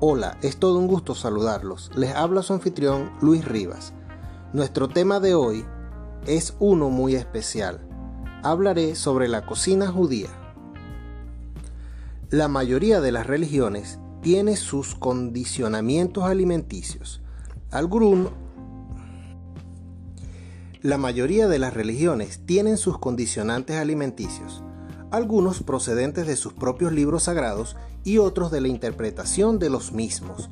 Hola, es todo un gusto saludarlos. Les habla su anfitrión Luis Rivas. Nuestro tema de hoy es uno muy especial. Hablaré sobre la cocina judía. La mayoría de las religiones tiene sus condicionamientos alimenticios. Algunos la mayoría de las religiones tienen sus condicionantes alimenticios, algunos procedentes de sus propios libros sagrados y otros de la interpretación de los mismos.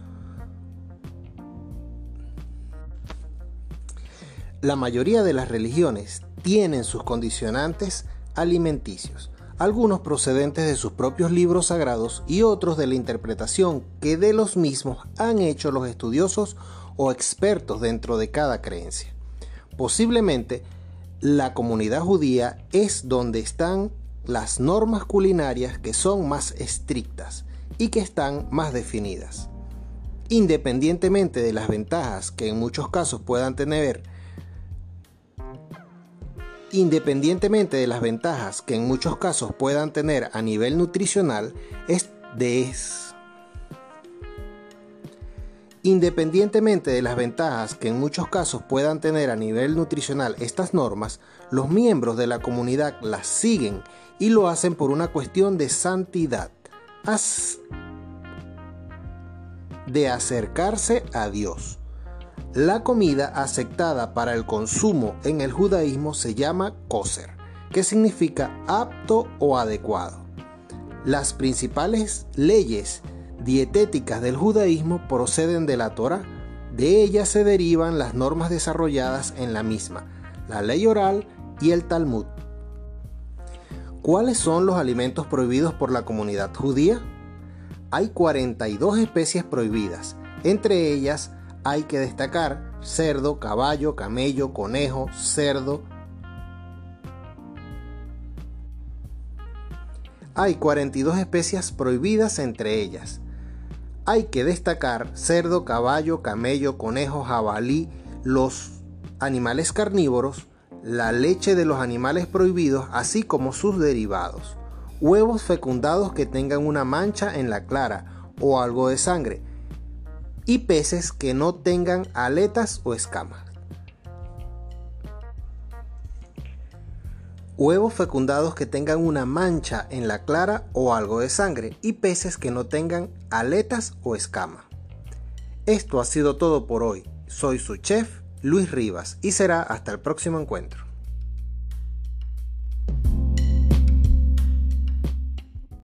La mayoría de las religiones tienen sus condicionantes alimenticios, algunos procedentes de sus propios libros sagrados y otros de la interpretación que de los mismos han hecho los estudiosos o expertos dentro de cada creencia. Posiblemente la comunidad judía es donde están las normas culinarias que son más estrictas y que están más definidas. Independientemente de las ventajas que en muchos casos puedan tener, independientemente de las ventajas que en muchos casos puedan tener a nivel nutricional, es de Independientemente de las ventajas que en muchos casos puedan tener a nivel nutricional estas normas, los miembros de la comunidad las siguen y lo hacen por una cuestión de santidad, de acercarse a Dios. La comida aceptada para el consumo en el judaísmo se llama kosher, que significa apto o adecuado. Las principales leyes dietéticas del judaísmo proceden de la Torah. De ellas se derivan las normas desarrolladas en la misma, la ley oral y el Talmud. ¿Cuáles son los alimentos prohibidos por la comunidad judía? Hay 42 especies prohibidas. Entre ellas hay que destacar cerdo, caballo, camello, conejo, cerdo, Hay 42 especies prohibidas entre ellas. Hay que destacar cerdo, caballo, camello, conejo, jabalí, los animales carnívoros, la leche de los animales prohibidos, así como sus derivados, huevos fecundados que tengan una mancha en la clara o algo de sangre, y peces que no tengan aletas o escamas. Huevos fecundados que tengan una mancha en la clara o algo de sangre y peces que no tengan aletas o escama. Esto ha sido todo por hoy. Soy su chef, Luis Rivas, y será hasta el próximo encuentro.